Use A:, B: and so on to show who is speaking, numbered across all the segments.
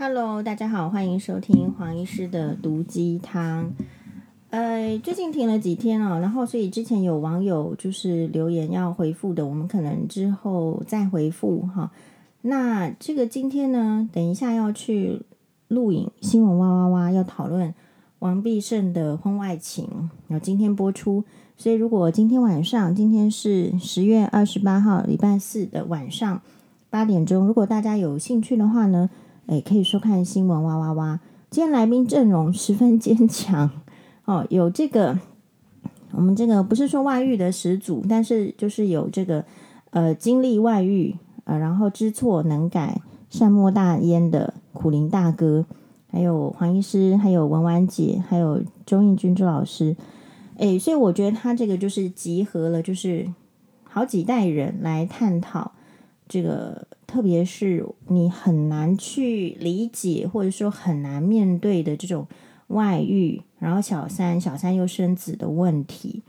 A: Hello，大家好，欢迎收听黄医师的毒鸡汤。呃，最近停了几天哦，然后所以之前有网友就是留言要回复的，我们可能之后再回复哈。那这个今天呢，等一下要去录影，新闻哇哇哇要讨论王必胜的婚外情，然后今天播出。所以如果今天晚上，今天是十月二十八号礼拜四的晚上八点钟，如果大家有兴趣的话呢，诶，可以收看新闻哇哇哇。今天来宾阵容十分坚强哦，有这个我们这个不是说外遇的始祖，但是就是有这个呃经历外遇呃，然后知错能改、善莫大焉的苦林大哥，还有黄医师，还有文婉姐，还有周应君周老师。诶，所以我觉得他这个就是集合了，就是好几代人来探讨这个。特别是你很难去理解，或者说很难面对的这种外遇，然后小三、小三又生子的问题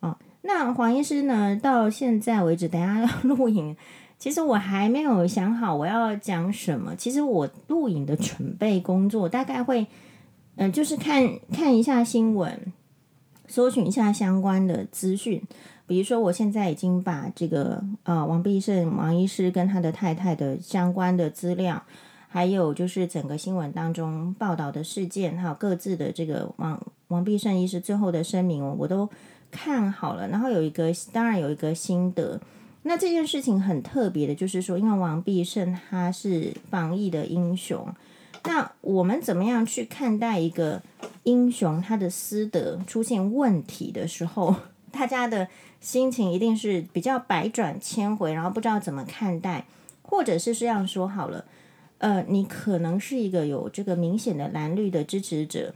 A: 啊、那黄医师呢，到现在为止，等下要 录影，其实我还没有想好我要讲什么。其实我录影的准备工作大概会，嗯、就是看看一下新闻，搜寻一下相关的资讯。比如说，我现在已经把这个呃王必胜王医师跟他的太太的相关的资料，还有就是整个新闻当中报道的事件，还有各自的这个王王必胜医师最后的声明，我都看好了。然后有一个，当然有一个心得。那这件事情很特别的，就是说，因为王必胜他是防疫的英雄，那我们怎么样去看待一个英雄他的私德出现问题的时候，大家的？心情一定是比较百转千回，然后不知道怎么看待，或者是这样说好了，呃，你可能是一个有这个明显的蓝绿的支持者，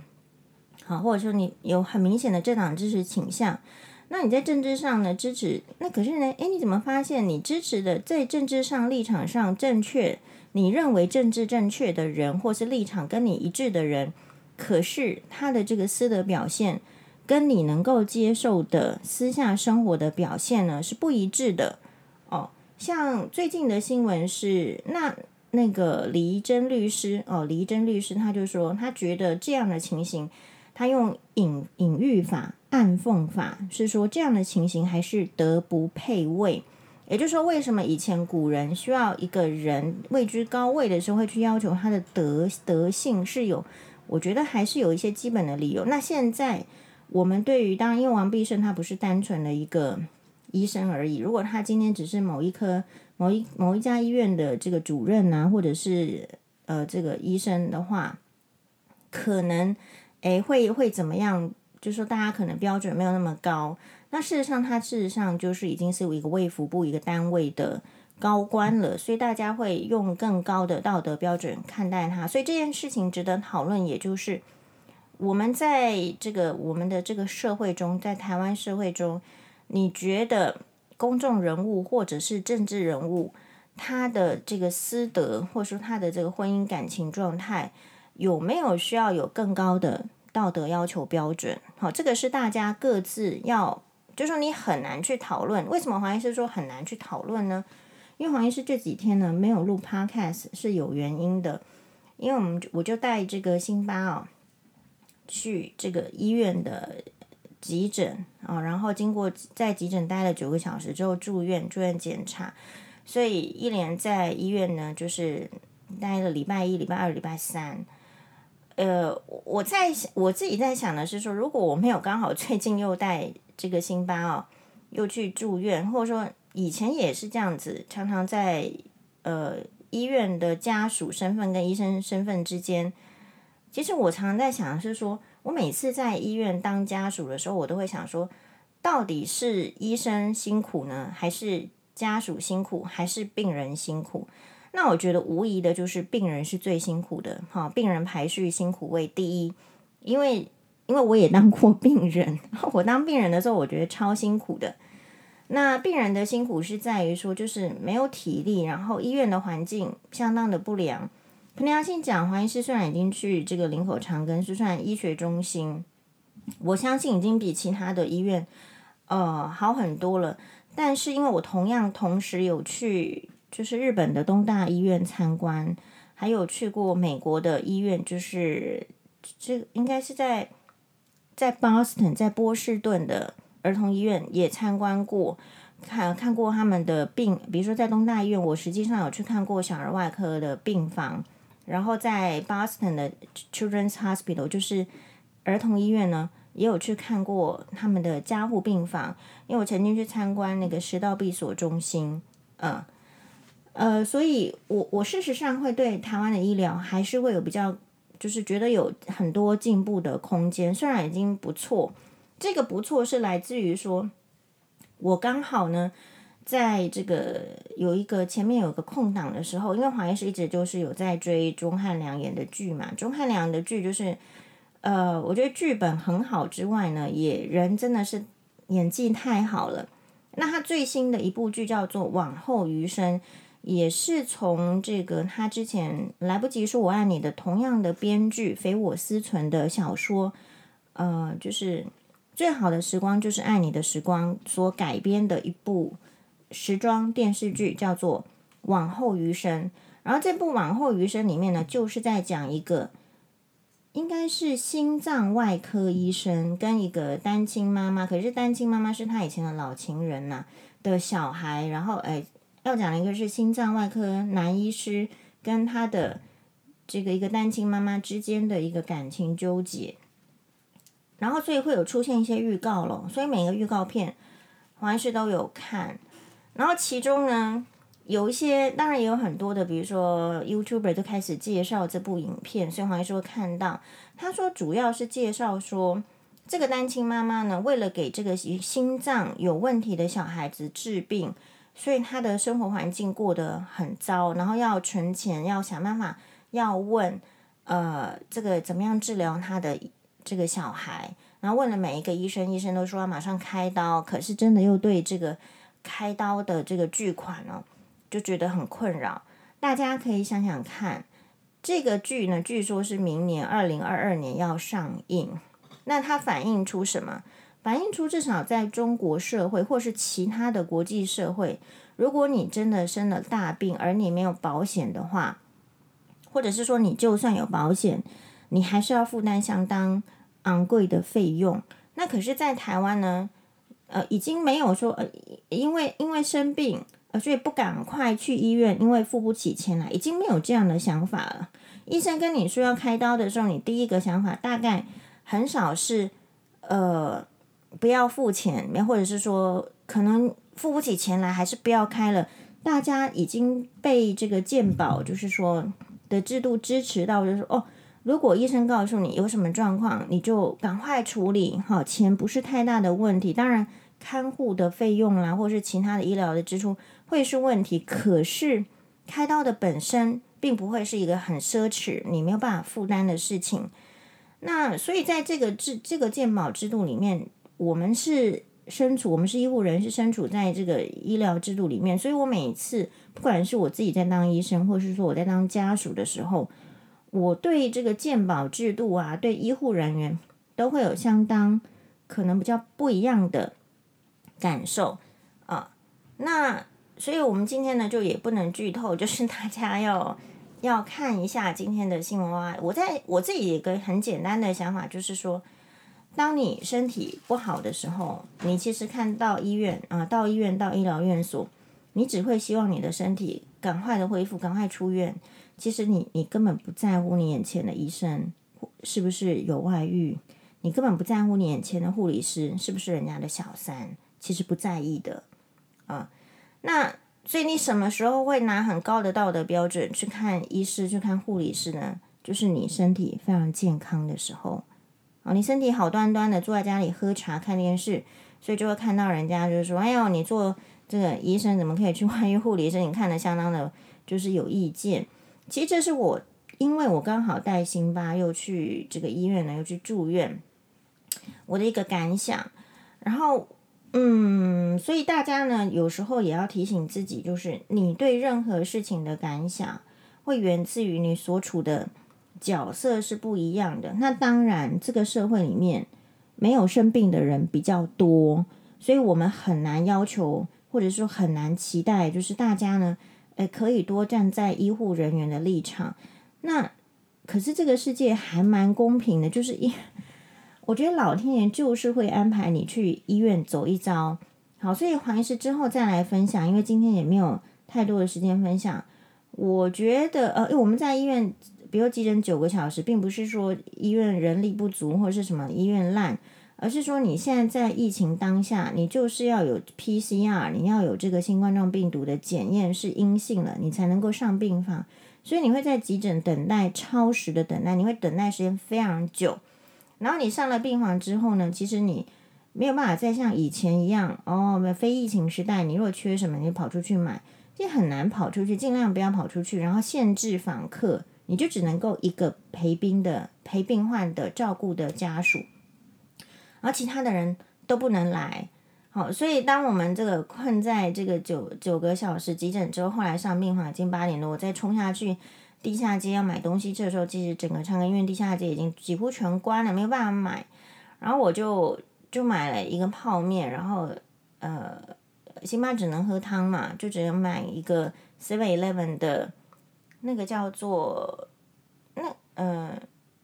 A: 好，或者说你有很明显的政党支持倾向，那你在政治上呢支持，那可是呢，诶，你怎么发现你支持的在政治上立场上正确，你认为政治正确的人，或是立场跟你一致的人，可是他的这个私德表现，跟你能够接受的私下生活的表现呢，是不一致的哦。像最近的新闻是，那那个李怡贞律师哦，李怡贞律师他就说，他觉得这样的情形，他用隐隐喻法、暗讽法，是说这样的情形还是德不配位。也就是说，为什么以前古人需要一个人位居高位的时候，会去要求他的德德性是有，我觉得还是有一些基本的理由。那现在。我们对于当然，因为王必胜他不是单纯的一个医生而已。如果他今天只是某一科、某一某一家医院的这个主任啊，或者是呃这个医生的话，可能诶会会怎么样？就是说大家可能标准没有那么高。那事实上，他事实上就是已经是一个卫福部一个单位的高官了，所以大家会用更高的道德标准看待他。所以这件事情值得讨论，也就是。我们在这个我们的这个社会中，在台湾社会中，你觉得公众人物或者是政治人物，他的这个私德，或者说他的这个婚姻感情状态，有没有需要有更高的道德要求标准？好，这个是大家各自要，就是说你很难去讨论。为什么黄医师说很难去讨论呢？因为黄医师这几天呢没有录 Podcast 是有原因的，因为我们我就带这个辛巴哦。去这个医院的急诊啊，然后经过在急诊待了九个小时之后住院，住院检查，所以一连在医院呢，就是待了礼拜一、礼拜二、礼拜三。呃，我在我自己在想的是说，如果我没有刚好最近又带这个辛巴哦，又去住院，或者说以前也是这样子，常常在呃医院的家属身份跟医生身份之间。其实我常常在想的是说，我每次在医院当家属的时候，我都会想说，到底是医生辛苦呢，还是家属辛苦，还是病人辛苦？那我觉得无疑的就是病人是最辛苦的，哈，病人排序辛苦为第一，因为因为我也当过病人，我当病人的时候，我觉得超辛苦的。那病人的辛苦是在于说，就是没有体力，然后医院的环境相当的不良。凭良心讲，黄医师虽然已经去这个林口长庚是算医学中心，我相信已经比其他的医院呃好很多了。但是因为我同样同时有去就是日本的东大医院参观，还有去过美国的医院，就是这应该是在在 Boston，在波士顿的儿童医院也参观过，看看过他们的病，比如说在东大医院，我实际上有去看过小儿外科的病房，然后在 Boston 的 Children's Hospital，就是儿童医院呢，也有去看过他们的加护病房，因为我曾经去参观那个食道闭锁中心，嗯。呃，所以我我事实上会对台湾的医疗还是会有比较，就是觉得有很多进步的空间，虽然已经不错，这个不错是来自于说，我刚好呢，在这个有一个前面有个空档的时候，因为黄医师一直就是有在追钟汉良演的剧嘛，钟汉良的剧就是，呃，我觉得剧本很好之外呢，也人真的是演技太好了。那他最新的一部剧叫做《往后余生》。也是从这个他之前来不及说我爱你的同样的编剧匪我思存的小说，呃，就是最好的时光就是爱你的时光所改编的一部时装电视剧，叫做《往后余生》。然后这部《往后余生》里面呢，就是在讲一个应该是心脏外科医生跟一个单亲妈妈，可是单亲妈妈是他以前的老情人呐、啊、的小孩，然后哎。要讲的一个是心脏外科男医师跟他的这个一个单亲妈妈之间的一个感情纠结，然后所以会有出现一些预告咯，所以每个预告片黄医师都有看，然后其中呢有一些当然也有很多的，比如说 YouTuber 就开始介绍这部影片，所以黄医师会看到他说主要是介绍说这个单亲妈妈呢为了给这个心脏有问题的小孩子治病。所以他的生活环境过得很糟，然后要存钱，要想办法，要问，呃，这个怎么样治疗他的这个小孩，然后问了每一个医生，医生都说要马上开刀，可是真的又对这个开刀的这个巨款呢，就觉得很困扰。大家可以想想看，这个剧呢，据说是明年二零二二年要上映，那它反映出什么？反映出至少在中国社会，或是其他的国际社会，如果你真的生了大病，而你没有保险的话，或者是说你就算有保险，你还是要负担相当昂贵的费用。那可是，在台湾呢，呃，已经没有说，呃，因为因为生病，呃，所以不赶快去医院，因为付不起钱来，已经没有这样的想法了。医生跟你说要开刀的时候，你第一个想法大概很少是，呃。不要付钱，或者是说可能付不起钱来，还是不要开了。大家已经被这个健保，就是说的制度支持到，就是说哦，如果医生告诉你有什么状况，你就赶快处理，好，钱不是太大的问题。当然，看护的费用啦，或是其他的医疗的支出会是问题，可是开刀的本身并不会是一个很奢侈，你没有办法负担的事情。那所以在这个制这个健保制度里面。我们是身处，我们是医护人，是身处在这个医疗制度里面，所以我每次不管是我自己在当医生，或是说我在当家属的时候，我对这个健保制度啊，对医护人员都会有相当可能比较不一样的感受啊。那所以我们今天呢，就也不能剧透，就是大家要要看一下今天的新闻啊。我在我自己一个很简单的想法，就是说。当你身体不好的时候，你其实看到医院啊，到医院到医疗院所，你只会希望你的身体赶快的恢复，赶快出院。其实你你根本不在乎你眼前的医生是不是有外遇，你根本不在乎你眼前的护理师是不是人家的小三，其实不在意的啊。那所以你什么时候会拿很高的道德标准去看医师、去看护理师呢？就是你身体非常健康的时候。啊，你身体好端端的坐在家里喝茶看电视，所以就会看到人家就是说：“哎呦，你做这个医生怎么可以去 外遇护理师？你看的相当的，就是有意见。”其实这是我，因为我刚好带辛巴又去这个医院呢，又去住院，我的一个感想。然后，嗯，所以大家呢，有时候也要提醒自己，就是你对任何事情的感想，会源自于你所处的。角色是不一样的。那当然，这个社会里面没有生病的人比较多，所以我们很难要求，或者说很难期待，就是大家呢，诶，可以多站在医护人员的立场。那可是这个世界还蛮公平的，就是一，我觉得老天爷就是会安排你去医院走一遭。好，所以黄医师之后再来分享，因为今天也没有太多的时间分享。我觉得，呃，因为我们在医院，比如急诊九个小时，并不是说医院人力不足或者是什么医院烂，而是说你现在在疫情当下，你就是要有 PCR，你要有这个新冠状病毒的检验是阴性了，你才能够上病房。所以你会在急诊等待超时的等待，你会等待时间非常久。然后你上了病房之后呢，其实你没有办法再像以前一样哦，非疫情时代，你如果缺什么，你跑出去买。这很难跑出去，尽量不要跑出去，然后限制访客，你就只能够一个陪病的、陪病患的、照顾的家属，而其他的人都不能来。好，所以当我们这个困在这个九九个小时急诊之后，后来上病房已经八点多，我再冲下去地下街要买东西，这时候其实整个长庚医院地下街已经几乎全关了，没有办法买。然后我就就买了一个泡面，然后呃。辛巴只能喝汤嘛，就只能买一个 Seven Eleven 的，那个叫做那呃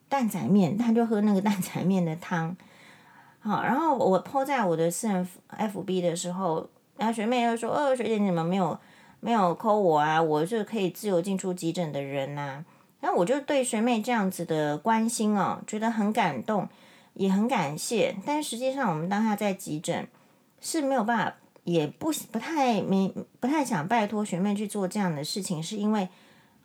A: 蛋仔面，他就喝那个蛋仔面的汤。好，然后我抛在我的私人 FB 的时候，然后学妹又说：“哦，学姐你们没有没有扣我啊？我是可以自由进出急诊的人呐、”然后我就对学妹这样子的关心哦，觉得很感动，也很感谢。但实际上，我们当下在急诊是没有办法。也不不太没不太想拜托学妹去做这样的事情，是因为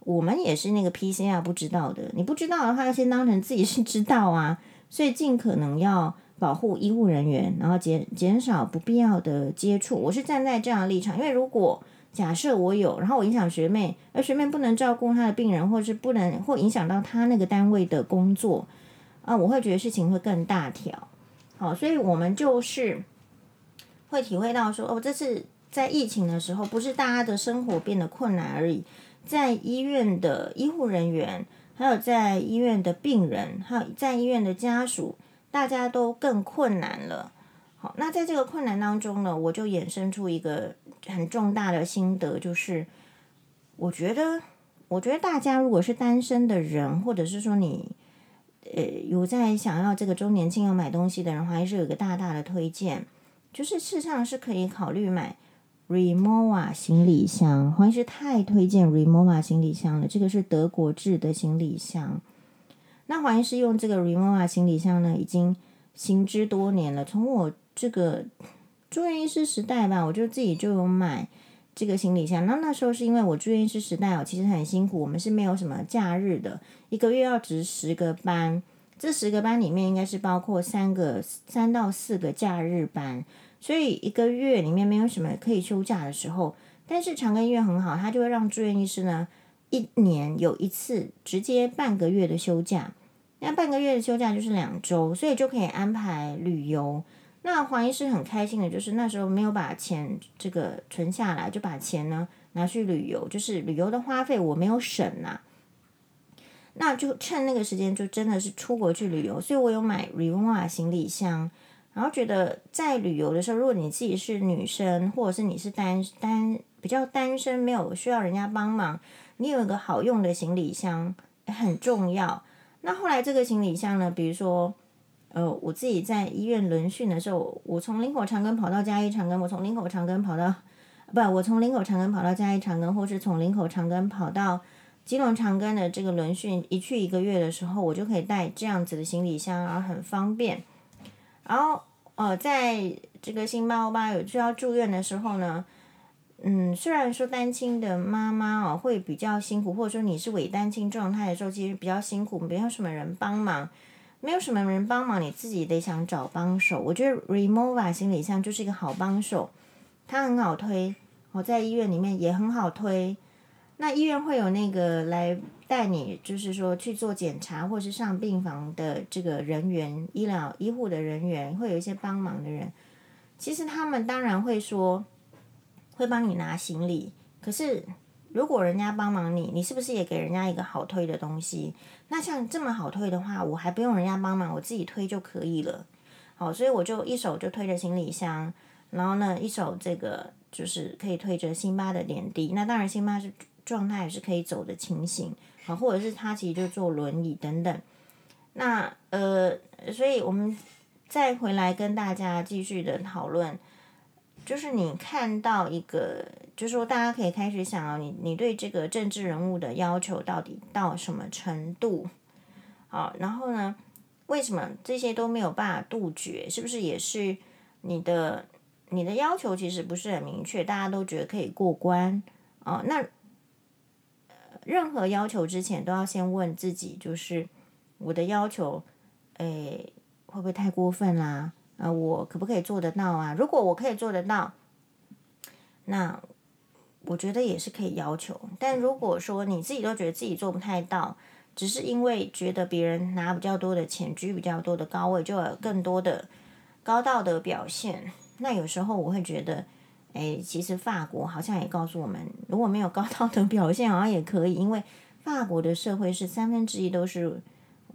A: 我们也是那个 PCR 不知道的。你不知道的话，先当成自己是知道啊。所以尽可能要保护医护人员，然后减减少不必要的接触。我是站在这样的立场，因为如果假设我有，然后我影响学妹，而学妹不能照顾她的病人，或是不能或影响到她那个单位的工作啊，我会觉得事情会更大条。好，所以我们就是。会体会到说哦，这是在疫情的时候，不是大家的生活变得困难而已，在医院的医护人员，还有在医院的病人，还有在医院的家属，大家都更困难了。好，那在这个困难当中呢，我就衍生出一个很重大的心得，就是我觉得，我觉得大家如果是单身的人，或者是说你呃有在想要这个周年庆要买东西的人，还是有个大大的推荐。就是事实上是可以考虑买 Rimowa 行李箱，黄医师太推荐 Rimowa 行李箱了。这个是德国制的行李箱。那黄医师用这个 Rimowa 行李箱呢，已经行之多年了。从我这个住院医师时代吧，我就自己就有买这个行李箱。那那时候是因为我住院医师时代哦，其实很辛苦，我们是没有什么假日的，一个月要值十个班，这十个班里面应该是包括三个三到四个假日班。所以一个月里面没有什么可以休假的时候，但是长庚医院很好，他就会让住院医师呢一年有一次直接半个月的休假，那半个月的休假就是两周，所以就可以安排旅游。那黄医师很开心的就是那时候没有把钱这个存下来，就把钱呢拿去旅游，就是旅游的花费我没有省呐、那就趁那个时间就真的是出国去旅游，所以我有买 revoa 行李箱。然后觉得在旅游的时候，如果你自己是女生，或者是你是单单比较单身，没有需要人家帮忙，你有一个好用的行李箱很重要。那后来这个行李箱呢，比如说，呃，我自己在医院轮训的时候，我从林口长庚跑到嘉义长庚，我从林口长庚跑到，不，我从林口长庚跑到嘉义长庚，或是从林口长庚跑到基隆长庚的这个轮训，一去一个月的时候，我就可以带这样子的行李箱，然后很方便。然后，呃，在这个辛巴欧巴有需要住院的时候呢，嗯，虽然说单亲的妈妈哦会比较辛苦，或者说你是伪单亲状态的时候，其实比较辛苦，没有什么人帮忙，没有什么人帮忙，你自己得想找帮手。我觉得 Remova 行李箱就是一个好帮手，它很好推，我在医院里面也很好推。那医院会有那个来带你，就是说去做检查或是上病房的这个人员，医疗医护的人员会有一些帮忙的人。其实他们当然会说会帮你拿行李，可是如果人家帮忙你，你是不是也给人家一个好推的东西？那像这么好推的话，我还不用人家帮忙，我自己推就可以了。好，所以我就一手就推着行李箱，然后呢，一手这个就是可以推着辛巴的点滴。那当然辛巴是。状态也是可以走的情形，好，或者是他其实就坐轮椅等等。那呃，所以我们再回来跟大家继续的讨论，就是你看到一个，就是说大家可以开始想啊，你你对这个政治人物的要求到底到什么程度？好，然后呢，为什么这些都没有办法杜绝？是不是也是你的你的要求其实不是很明确，大家都觉得可以过关啊？那任何要求之前都要先问自己，就是我的要求，诶，会不会太过分啦？啊我可不可以做得到啊？如果我可以做得到，那我觉得也是可以要求。但如果说你自己都觉得自己做不太到，只是因为觉得别人拿比较多的钱，居比较多的高位，就有更多的高道德表现，那有时候我会觉得。哎，其实法国好像也告诉我们，如果没有高道德表现，好像也可以，因为法国的社会是三分之一都是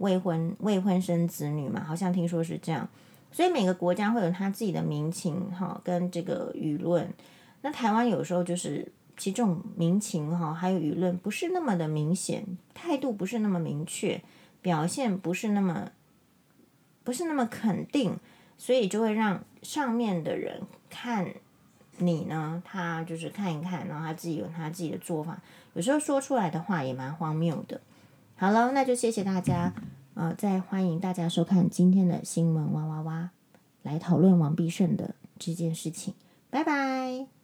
A: 未婚未婚生子女嘛，好像听说是这样。所以每个国家会有他自己的民情哈，跟这个舆论。那台湾有时候就是其中民情哈，还有舆论不是那么的明显，态度不是那么明确，表现不是那么不是那么肯定，所以就会让上面的人看。你呢？他就是看一看，然后他自己有他自己的做法，有时候说出来的话也蛮荒谬的。好了，那就谢谢大家，啊，再欢迎大家收看今天的新闻哇哇哇，来讨论王必胜的这件事情。拜拜。